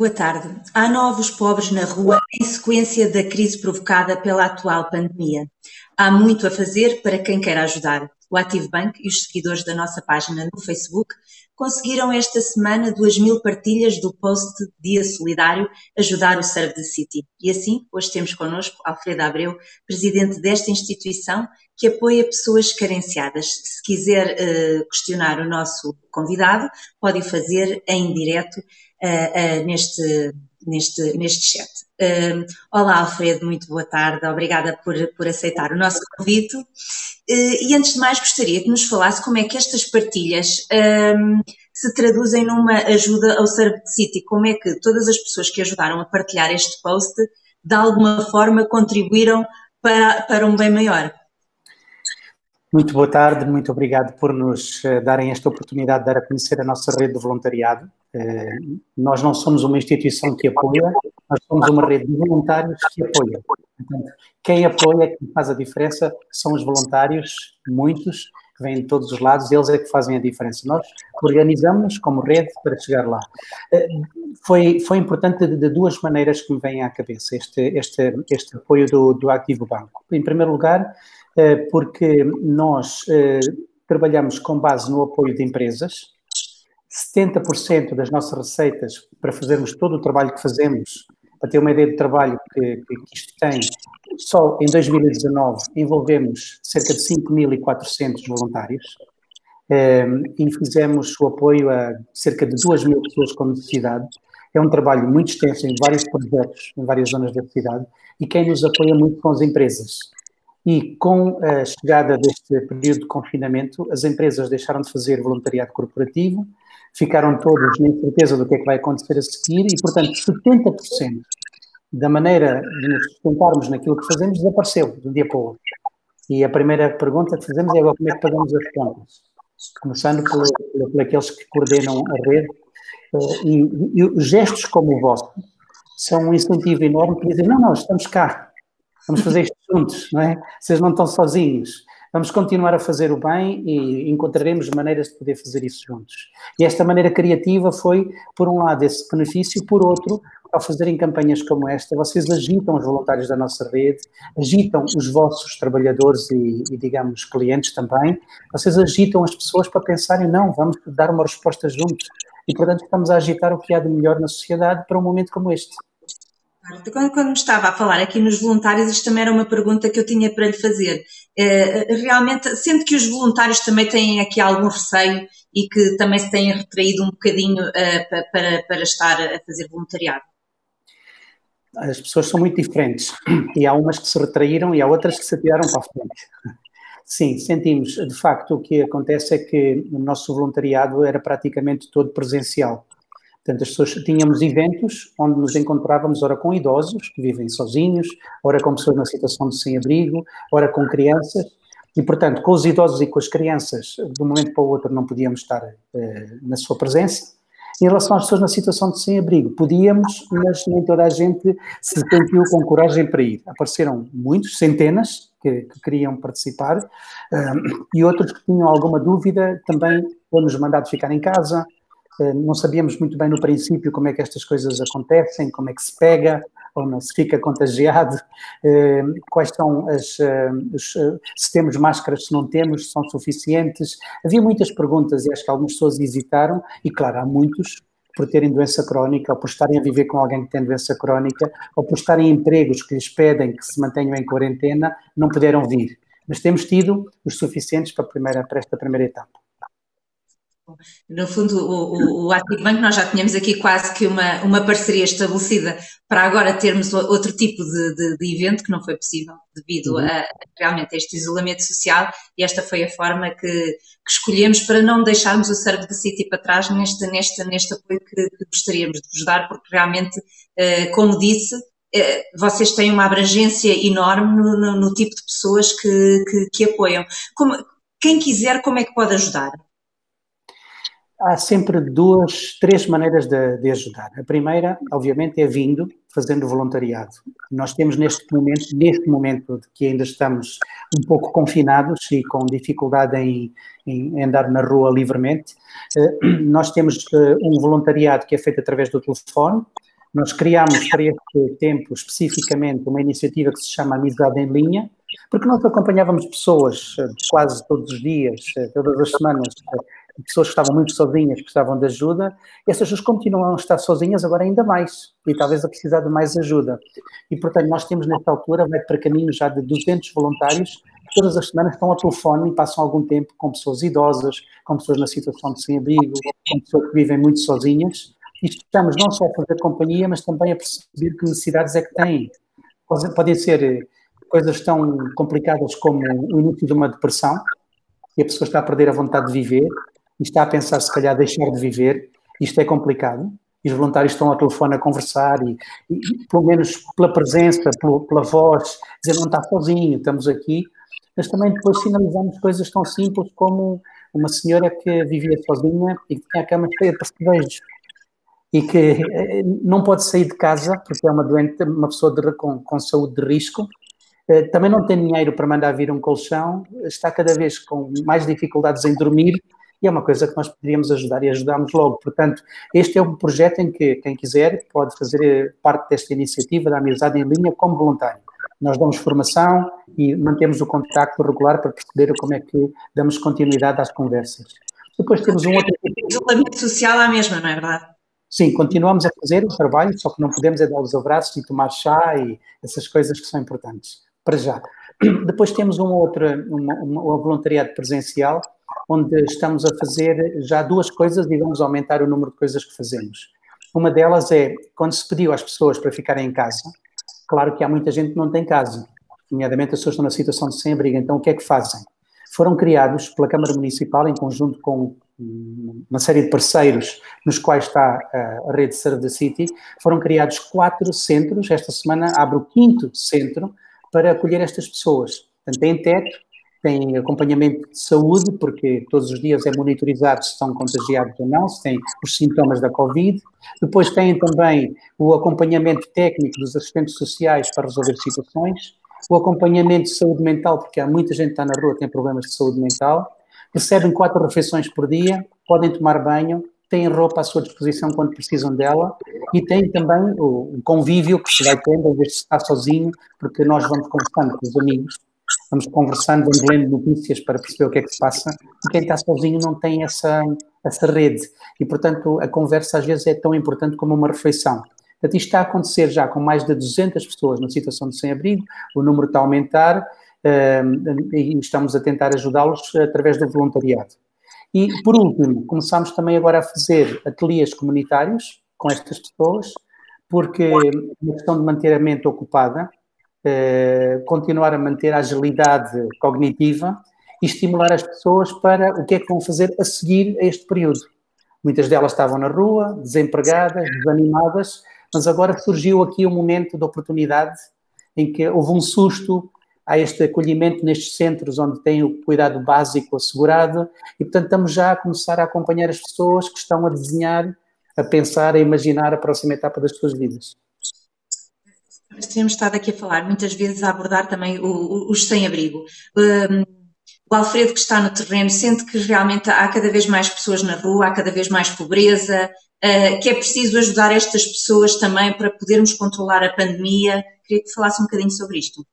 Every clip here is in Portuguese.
Boa tarde. Há novos pobres na rua em sequência da crise provocada pela atual pandemia. Há muito a fazer para quem quer ajudar. O Active Bank e os seguidores da nossa página no Facebook conseguiram esta semana 2 mil partilhas do post Dia Solidário Ajudar o Serve the City. E assim, hoje temos connosco Alfredo Abreu, presidente desta instituição que apoia pessoas carenciadas. Se quiser uh, questionar o nosso convidado, pode fazer em direto uh, neste, neste, neste chat. Uh, olá, Alfredo, muito boa tarde, obrigada por, por aceitar o nosso convite. Uh, e antes de mais, gostaria que nos falasse como é que estas partilhas uh, se traduzem numa ajuda ao City, como é que todas as pessoas que ajudaram a partilhar este post, de alguma forma, contribuíram para, para um bem maior. Muito boa tarde, muito obrigado por nos eh, darem esta oportunidade de dar a conhecer a nossa rede de voluntariado. Eh, nós não somos uma instituição que apoia, nós somos uma rede de voluntários que apoia. Portanto, quem apoia, quem faz a diferença, são os voluntários, muitos, que vêm de todos os lados, eles é que fazem a diferença. Nós organizamos-nos como rede para chegar lá. Eh, foi, foi importante de, de, duas maneiras que me vêm à cabeça este, este, este apoio do, do Activo Banco. Em primeiro lugar, porque nós trabalhamos com base no apoio de empresas, 70% das nossas receitas para fazermos todo o trabalho que fazemos, para ter uma ideia do trabalho que, que isto tem, só em 2019 envolvemos cerca de 5.400 voluntários ehm, e fizemos o apoio a cerca de 2 mil pessoas com necessidade. É um trabalho muito extenso em vários projetos, em várias zonas da cidade, e quem nos apoia muito são as empresas. E com a chegada deste período de confinamento, as empresas deixaram de fazer voluntariado corporativo, ficaram todos na incerteza do que é que vai acontecer a seguir e, portanto, 70% da maneira de nos sustentarmos naquilo que fazemos desapareceu de um dia para o outro. E a primeira pergunta que fazemos é agora como é que pagamos as contas? Começando por, por, por aqueles que coordenam a rede. Eh, e, e, gestos como o vosso são um incentivo enorme para dizer, não, não, estamos cá, vamos fazer isto juntos, não é? Vocês não estão sozinhos. Vamos continuar a fazer o bem e encontraremos maneiras de poder fazer isso juntos. E esta maneira criativa foi, por um lado, esse benefício, por outro, ao fazerem campanhas como esta, vocês agitam os voluntários da nossa rede, agitam os vossos trabalhadores e, e, digamos, clientes também, vocês agitam as pessoas para pensarem, não, vamos dar uma resposta juntos. E, portanto, estamos a agitar o que há de melhor na sociedade para um momento como este. Quando, quando me estava a falar aqui nos voluntários, isto também era uma pergunta que eu tinha para lhe fazer. É, realmente, sendo que os voluntários também têm aqui algum receio e que também se têm retraído um bocadinho uh, para, para estar a fazer voluntariado? As pessoas são muito diferentes e há umas que se retraíram e há outras que se atiraram para a frente. Sim, sentimos. De facto, o que acontece é que o nosso voluntariado era praticamente todo presencial. Portanto, as pessoas, tínhamos eventos onde nos encontrávamos, ora com idosos que vivem sozinhos, ora com pessoas na situação de sem-abrigo, ora com crianças. E, portanto, com os idosos e com as crianças, de um momento para o outro não podíamos estar eh, na sua presença. Em relação às pessoas na situação de sem-abrigo, podíamos, mas nem toda a gente se sentiu com coragem para ir. Apareceram muitos, centenas, que, que queriam participar, um, e outros que tinham alguma dúvida também foram-nos mandados ficar em casa, eh, não sabíamos muito bem no princípio como é que estas coisas acontecem, como é que se pega ou não se fica contagiado, eh, quais são as, eh, se temos máscaras, se não temos, se são suficientes. Havia muitas perguntas e acho que algumas pessoas hesitaram e, claro, há muitos por terem doença crónica, ou por estarem a viver com alguém que tem doença crónica, ou por estarem em empregos que lhes pedem que se mantenham em quarentena, não puderam vir. Mas temos tido os suficientes para, primeira, para esta primeira etapa. No fundo, o, o, o Active Bank, nós já tínhamos aqui quase que uma, uma parceria estabelecida para agora termos outro tipo de, de, de evento que não foi possível devido uhum. a realmente a este isolamento social e esta foi a forma que, que escolhemos para não deixarmos o Serve the City para trás neste, neste, neste apoio que, que gostaríamos de vos dar, porque realmente, eh, como disse, eh, vocês têm uma abrangência enorme no, no, no tipo de pessoas que, que, que apoiam. Como, quem quiser, como é que pode ajudar? Há sempre duas, três maneiras de, de, ajudar. A primeira, obviamente, é vindo, fazendo voluntariado. Nós temos neste momento, neste momento que ainda estamos um pouco confinados e com dificuldade em, em andar na rua livremente, eh, nós temos eh, um voluntariado que é feito através do telefone, Nós criámos para este tempo especificamente uma iniciativa que se chama Amizade em Linha, porque nós acompanhávamos pessoas eh, quase todos os dias, todas as semanas, pessoas que estavam muito sozinhas, precisavam de ajuda, essas pessoas continuam a estar sozinhas agora ainda mais, e talvez a precisar de mais ajuda. E, portanto, nós temos nesta altura, vai para caminho já de 200 voluntários, que todas as semanas estão ao telefone e passam algum tempo com pessoas idosas, com pessoas na situação de sem-abrigo, com pessoas que vivem muito sozinhas, e estamos não só a fazer companhia, mas também a perceber que necessidades é que têm. Podem ser coisas tão complicadas como o início de uma depressão, e a pessoa está a perder a vontade de viver, e está a pensar se calhar deixar de viver, isto é complicado, e os voluntários estão ao telefone a conversar, e, e pelo menos pela presença, pela, pela voz, dizer não está sozinho, estamos aqui, mas também depois finalizamos coisas tão simples como uma senhora que vivia sozinha e que tinha a cama cheia de percebejos e que eh, não pode sair de casa porque é uma doente, uma pessoa de, com, com saúde de risco. Eh, também não tem dinheiro para mandar vir um colchão, está cada vez com mais dificuldades em dormir e é uma coisa que nós poderíamos ajudar e ajudamos logo. Portanto, este é um projeto em que quem quiser pode fazer eh, parte desta iniciativa da Amizade em Linha como voluntário. Nós damos formação e mantemos o contacto regular para perceber como é que damos continuidade às conversas. Depois temos um outro. Isolamento social a mesma, não é verdade? Sim, continuamos a fazer o trabalho, só que não podemos é dar os abraços e tomar chá e essas coisas que são importantes para já. Depois temos uma outra, uma, uma, um voluntariado presencial, onde estamos a fazer já duas coisas e vamos aumentar o número de coisas que fazemos. Uma delas é, quando se pediu às pessoas para ficarem em casa, claro que há muita gente que não tem casa, nomeadamente as pessoas estão na situação de sem-abrigo, então o que é que fazem? Foram criados pela Câmara Municipal, em conjunto com uma série de parceiros nos quais está a rede Serve the City, foram criados quatro centros, esta semana abre o quinto centro, para acolher estas pessoas. Portanto, têm teto, têm acompanhamento de saúde, porque todos os dias é monitorizado se estão contagiados ou não, se têm os sintomas da Covid. Depois têm também o acompanhamento técnico dos assistentes sociais para resolver situações, o acompanhamento de saúde mental, porque há muita gente que está na rua tem problemas de saúde mental. Recebem quatro refeições por dia, podem tomar banho, têm roupa à sua disposição quando precisam dela e têm também o, convívio que se vai tendo, em vez de sozinho, porque nós vamos conversando com os amigos, vamos conversando, vamos lendo notícias para perceber o que é que se passa, e quem está sozinho não tem essa, essa rede. E, portanto, a conversa às vezes é tão importante como uma refeição. Portanto, isto está a acontecer já com mais de 200 pessoas na situação de sem-abrigo, o número está a aumentar uh, e estamos a tentar ajudá-los através do voluntariado. E, por último, começámos também agora a fazer ateliês comunitários com estas pessoas, porque a questão de manter a mente ocupada, eh, continuar a manter a agilidade cognitiva e estimular as pessoas para o que é que vão fazer a seguir a este período. Muitas delas estavam na rua, desempregadas, desanimadas, mas agora surgiu aqui um momento de oportunidade em que houve um susto, há este acolhimento nestes centros onde tem o cuidado básico assegurado e, portanto, estamos já a começar a acompanhar as pessoas que estão a desenhar, a pensar, a imaginar a próxima etapa das suas vidas. Nós temos estado aqui a falar muitas vezes a abordar também os sem-abrigo. Um, o Alfredo, que está no terreno, sente que realmente há cada vez mais pessoas na rua, há cada vez mais pobreza, uh, que é preciso ajudar estas pessoas também para podermos controlar a pandemia. Queria que falasse um bocadinho sobre isto.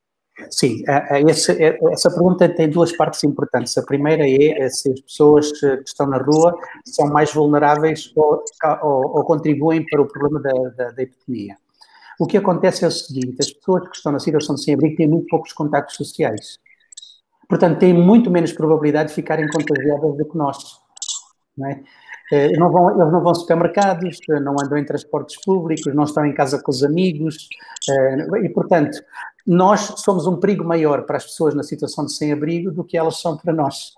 Sim, essa, essa pergunta tem duas partes importantes. A primeira é se as pessoas que estão na rua são mais vulneráveis ou, ou, ou contribuem para o problema da, da, da, epidemia. O que acontece é o seguinte: as pessoas que estão na situação de sem-abrigo têm muito poucos contactos sociais. Portanto, têm muito menos probabilidade de ficarem contagiadas do que nós. Não é? Eh, não vão, eles não vão a supermercados, não andam em transportes públicos, não estão em casa com os amigos, eh, e, portanto, nós somos um perigo maior para as pessoas na situação de sem-abrigo do que elas são para nós.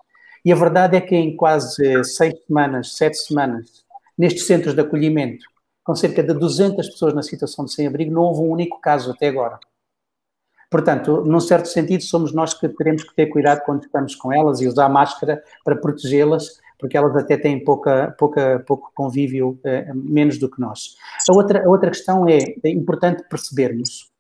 E a verdade é que em quase seis semanas, sete semanas, nestes centros de acolhimento, com cerca de 200 pessoas na situação de sem-abrigo, não houve um único caso até agora. Portanto, num certo sentido, somos nós que teremos que ter cuidado quando estamos com elas e usar máscara para protegê-las, porque elas até têm pouca, pouca, pouco convívio, eh, menos do que nós. A outra, a outra questão é, é importante percebermos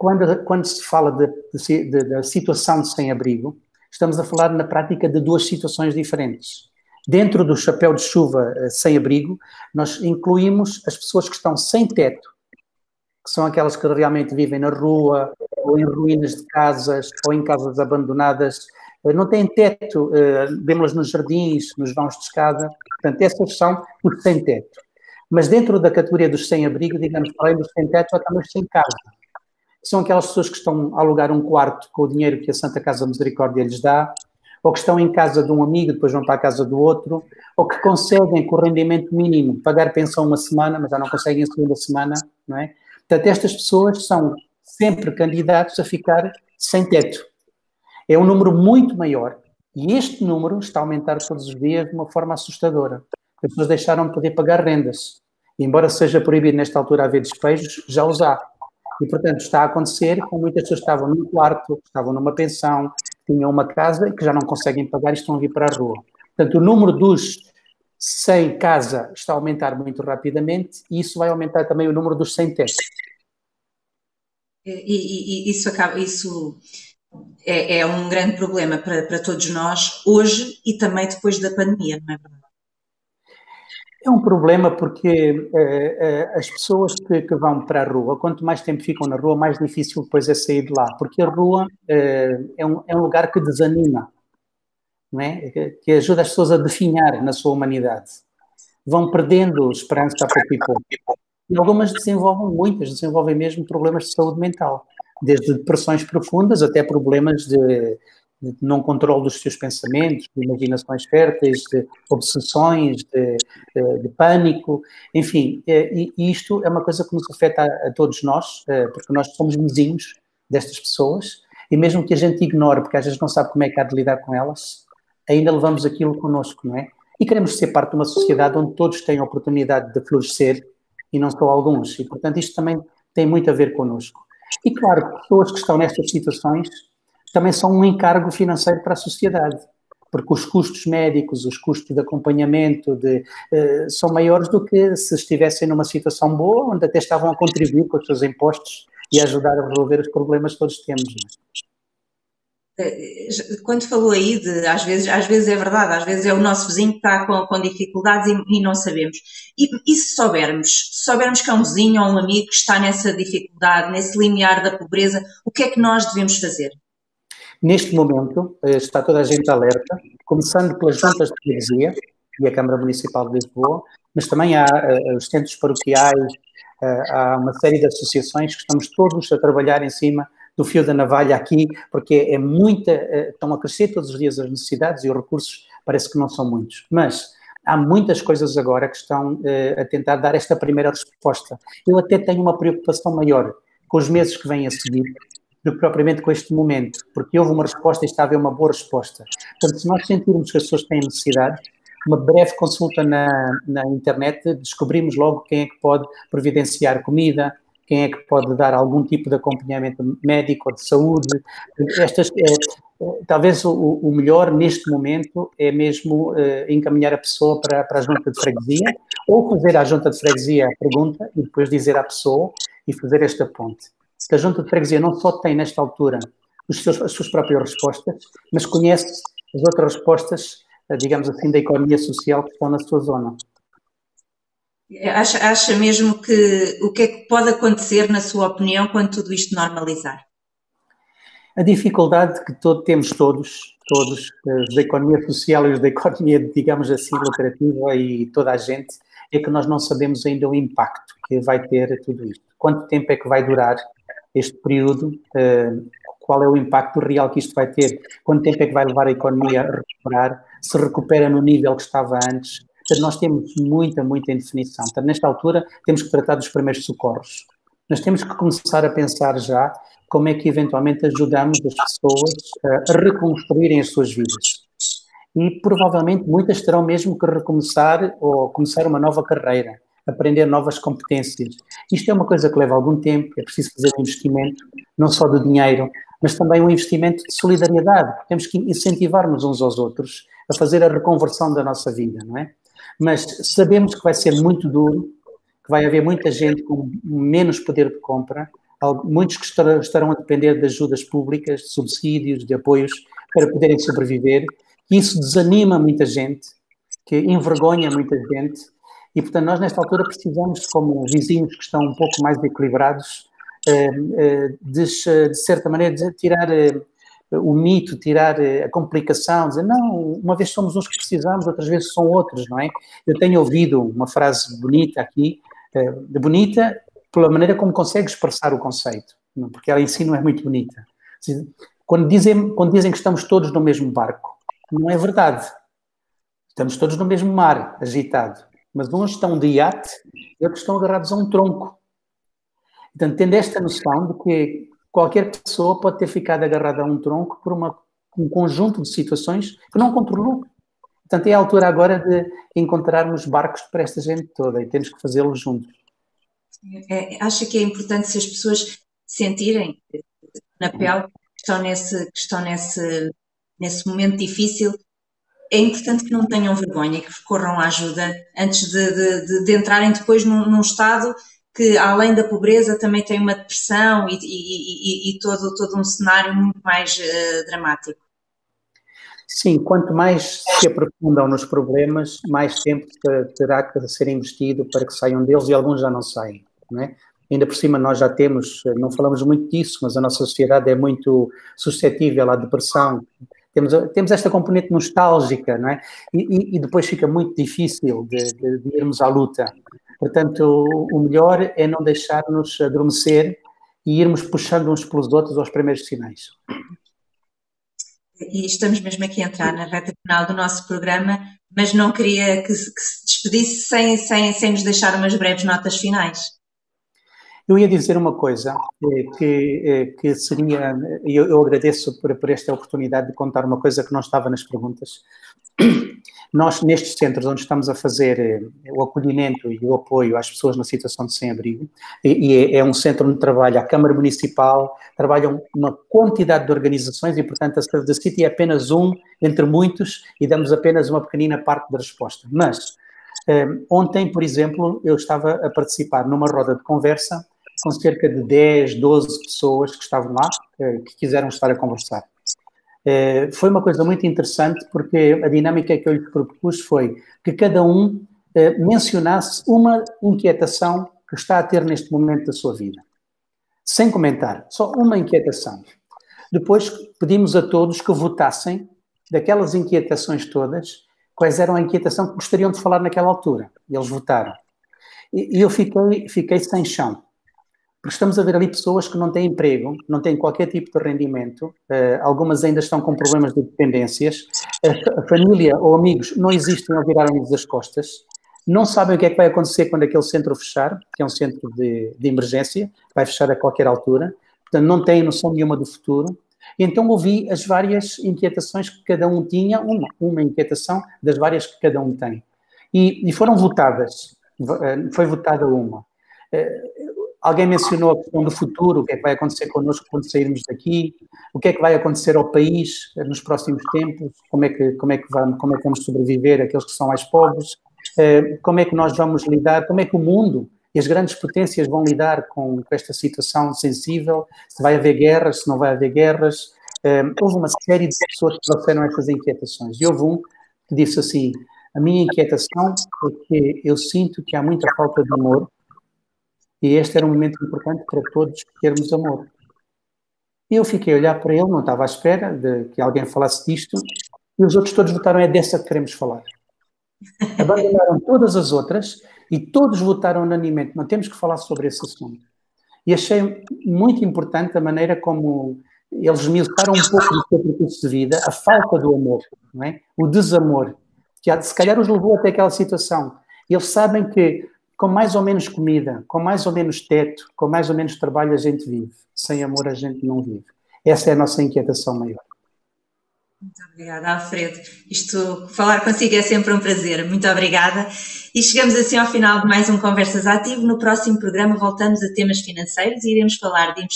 quando, quando se fala da situação de sem-abrigo, estamos a falar na prática de duas situações diferentes. Dentro do chapéu de chuva eh, sem abrigo, nós incluímos as pessoas que estão sem teto que são aquelas que realmente vivem na rua, ou em ruínas de casas, ou em casas abandonadas, eh, não têm teto, eh, vemos-las nos jardins, nos vãos de escada, portanto, essas são os sem teto. Mas dentro da categoria dos sem abrigo, digamos, além dos sem teto, há também os sem casa. São aquelas pessoas que estão a alugar um quarto com o dinheiro que a Santa Casa Misericórdia lhes dá, ou que estão em casa de um amigo, depois vão para a casa do outro, ou que conseguem com o rendimento mínimo pagar pensão uma semana, mas já não conseguem a segunda semana, não é? Portanto, estas pessoas são sempre candidatos a ficar sem teto. É um número muito maior e este número está a aumentar todos os dias de uma forma assustadora. As pessoas deixaram de poder pagar rendas. E, embora seja proibido nesta altura haver despejos, já os há. E, portanto, está a acontecer com muitas pessoas que estavam num quarto, estavam numa pensão, tinham uma casa e que já não conseguem pagar e estão a vir para a rua. Portanto, o número dos sem casa está a aumentar muito rapidamente e isso vai aumentar também o número dos sem teto. E, e, e, isso acaba, isso é, é, um grande problema para, para todos nós hoje e também depois da pandemia, não é verdade? É um problema porque eh, eh, as pessoas que, que, vão para a rua, quanto mais tempo ficam na rua, mais difícil depois é sair de lá, porque a rua eh, é, um, é um lugar que desanima, não é? que ajuda as pessoas a definhar na sua humanidade. Vão perdendo esperança a pouco e pouco. E algumas desenvolvem, muitas desenvolvem mesmo problemas de saúde mental, desde depressões profundas até problemas de de não controle dos seus pensamentos, de imaginações férteis, de obsessões, de, de, de pânico, enfim, e, e, isto é uma coisa que nos afeta a, a, todos nós, eh, porque nós somos vizinhos destas pessoas, e mesmo que a gente ignore, porque às vezes não sabe como é que há de lidar com elas, ainda levamos aquilo connosco, não é? E queremos ser parte de uma sociedade onde todos têm a oportunidade de florescer e não só alguns, e portanto isto também tem muito a ver connosco. E claro, pessoas que estão nestas situações também são um encargo financeiro para a sociedade, porque os custos médicos, os custos de acompanhamento de, uh, são maiores do que se estivessem numa situação boa, onde até estavam a contribuir com os seus impostos e a ajudar a resolver os problemas que todos temos. É? Eh, quando falou aí de, às vezes, às vezes é verdade, às vezes é o nosso vizinho que está com, com dificuldades e, e, não sabemos. E, e, se soubermos, se soubermos que é um vizinho ou um amigo que está nessa dificuldade, nesse limiar da pobreza, o que é que nós devemos fazer? Neste momento, eh, está toda a gente alerta, começando pelas juntas de freguesia e a Câmara Municipal de Lisboa, mas também há uh, os centros paroquiais, uh, há uma série de associações que estamos todos a trabalhar em cima do fio da navalha aqui, porque é muita, estão a crescer todos os dias as necessidades e os recursos parece que não são muitos. Mas há muitas coisas agora que estão a tentar dar esta primeira resposta. Eu até tenho uma preocupação maior com os meses que vêm a seguir, do que propriamente com este momento, porque houve uma resposta e está a haver uma boa resposta. Portanto, se nós sentirmos que as pessoas têm necessidade, uma breve consulta na, na internet, descobrimos logo quem é que pode providenciar comida, quem é que pode dar algum tipo de acompanhamento médico ou de saúde. Estas, é, talvez o, o, melhor neste momento é mesmo é, encaminhar a pessoa para, para a junta de freguesia ou fazer à junta de freguesia a pergunta e depois dizer à pessoa e fazer esta ponte que a Junta de Freguesia não só tem, nesta altura, seus, as suas próprias respostas, mas conhece as outras respostas, eh, digamos assim, da economia social que estão na sua zona. Acha, acha mesmo que o que é que pode acontecer, na sua opinião, quando tudo isto normalizar? A dificuldade que todo, temos todos, todos, os da economia social e os da economia, digamos assim, lucrativa e toda a gente, é que nós não sabemos ainda o impacto que vai ter tudo isto. Quanto tempo é que vai durar este período, eh, qual é o impacto real que isto vai ter, quanto tempo é que vai levar a economia a recuperar, se recupera no nível que estava antes. Portanto, nós temos muita, muita indefinição. Portanto, nesta altura, temos que tratar dos primeiros socorros. Nós temos que começar a pensar já como é que eventualmente ajudamos as pessoas a reconstruírem as suas vidas. E provavelmente muitas terão mesmo que recomeçar ou começar uma nova carreira aprender novas competências. Isto é uma coisa que leva algum tempo, é preciso fazer um investimento, não só de dinheiro, mas também um investimento de solidariedade. Temos que incentivar-nos uns aos outros a fazer a reconversão da nossa vida, não é? Mas sabemos que vai ser muito duro, que vai haver muita gente com menos poder de compra, muitos que estarão a depender de ajudas públicas, de subsídios, de apoios para poderem sobreviver. Isso desanima muita gente, que envergonha muita gente E, portanto, nós nesta altura precisamos, como vizinhos que estão um pouco mais equilibrados, eh, eh, de, de certa maneira, de tirar o mito, tirar a complicação, dizer, não, uma vez somos uns que precisamos, outras vezes são outros, não é? Eu tenho ouvido uma frase bonita aqui, bonita pela maneira como consegue expressar o conceito, porque ela em si não é muito bonita. Quando dizem, quando dizem que estamos todos no mesmo barco, não é verdade. Estamos todos no mesmo mar, agitado. Mas uns estão de iate e outros estão agarrados a um tronco. Portanto, tendo esta noção de que qualquer pessoa pode ter ficado agarrada a um tronco por uma, um conjunto de situações que não controlou. Portanto, é a altura agora de encontrarmos barcos para esta gente toda e temos que fazê-lo juntos. É, acho que é importante se as pessoas sentirem na pele que estão nesse, que estão nesse, nesse momento difícil é importante que não tenham vergonha, que recorram à ajuda antes de, de, de entrarem depois num, num, estado que, além da pobreza, também tem uma depressão e, e, e, e todo, todo um cenário muito mais uh, dramático. Sim, quanto mais se aprofundam nos problemas, mais tempo terá que ser investido para que saiam deles e alguns já não saem. Não é? Ainda por cima, nós já temos, não falamos muito disso, mas a nossa sociedade é muito suscetível à depressão, temos, temos esta componente nostálgica, não é? E, e depois fica muito difícil de, de, de, irmos à luta. Portanto, o melhor é não deixar-nos adormecer e irmos puxando uns pelos outros aos primeiros sinais. E estamos mesmo aqui a entrar na reta final do nosso programa, mas não queria que, que se despedisse sem, sem, sem nos deixar umas breves notas finais. Eu ia dizer uma coisa eh, que, eh, que seria, eu, eu agradeço por, por, esta oportunidade de contar uma coisa que não estava nas perguntas. Nós, nestes centros onde estamos a fazer eh, o acolhimento e o apoio às pessoas na situação de sem-abrigo, e, e é, é, um centro onde trabalha a Câmara Municipal, trabalham uma quantidade de organizações e, portanto, a Serve the City é apenas um entre muitos e damos apenas uma pequenina parte da resposta. Mas, ontem, por exemplo, eu estava a participar numa roda de conversa com cerca de 10, 12 pessoas que estavam lá, que quiseram estar a conversar. Eh, foi uma coisa muito interessante porque a dinâmica que eu lhe propus foi que cada um eh, mencionasse uma inquietação que está a ter neste momento da sua vida. Sem comentar, só uma inquietação. Depois pedimos a todos que votassem daquelas inquietações todas, quais eram a inquietação que gostariam de falar naquela altura. E eles votaram. E eu fiquei, fiquei sem chão. Porque estamos a ver ali pessoas que não têm emprego, não têm qualquer tipo de rendimento, uh, algumas ainda estão com problemas de dependências, a, a família ou amigos não existem ou viraram-lhes as costas, não sabem o que é que vai acontecer quando aquele centro fechar, que é um centro de, de emergência, vai fechar a qualquer altura, portanto não têm noção nenhuma do futuro. Então ouvi as várias inquietações que cada um tinha, uma, uma inquietação das várias que cada um tem. E, e foram votadas, eh, foi votada uma. Eh, Alguém mencionou a questão do futuro, o que é que vai acontecer connosco quando sairmos daqui, o que é que vai acontecer ao país nos próximos tempos, como é que, como é que, vamos, como é que vamos sobreviver aqueles que são mais pobres, eh, como é que nós vamos lidar, como é que o mundo e as grandes potências vão lidar com, esta situação sensível, se vai haver guerras, se não vai haver guerras. Eh, houve uma série de pessoas que trouxeram essas inquietações e houve um que disse assim, a minha inquietação é que eu sinto que há muita falta de amor e este era um momento importante para todos termos amor. Eu fiquei a olhar para ele, não estava à espera de que alguém falasse disto, e os outros todos votaram, é dessa que queremos falar. Abandonaram todas as outras e todos votaram unanimemente, não temos que falar sobre esse assunto. E achei muito importante a maneira como eles esmiuçaram um pouco do seu percurso de vida, a falta do amor, é? o desamor, que se calhar os levou até aquela situação. Eles sabem que com mais ou menos comida, com mais ou menos teto, com mais ou menos trabalho a gente vive. Sem amor a gente não vive. Essa é a nossa inquietação maior. Muito obrigada, Alfredo. Isto, falar consigo é sempre um prazer. Muito obrigada. E chegamos assim ao final de mais um Conversas Ativo. No próximo programa voltamos a temas financeiros e iremos falar de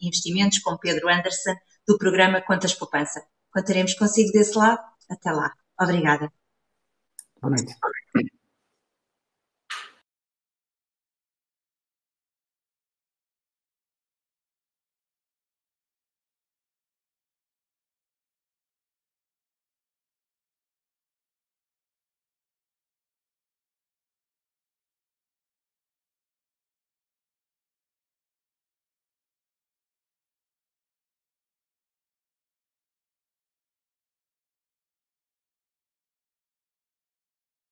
investimentos com Pedro Anderson, do programa Contas Poupança. Contaremos consigo desse lado. Até lá. Obrigada. Boa noite.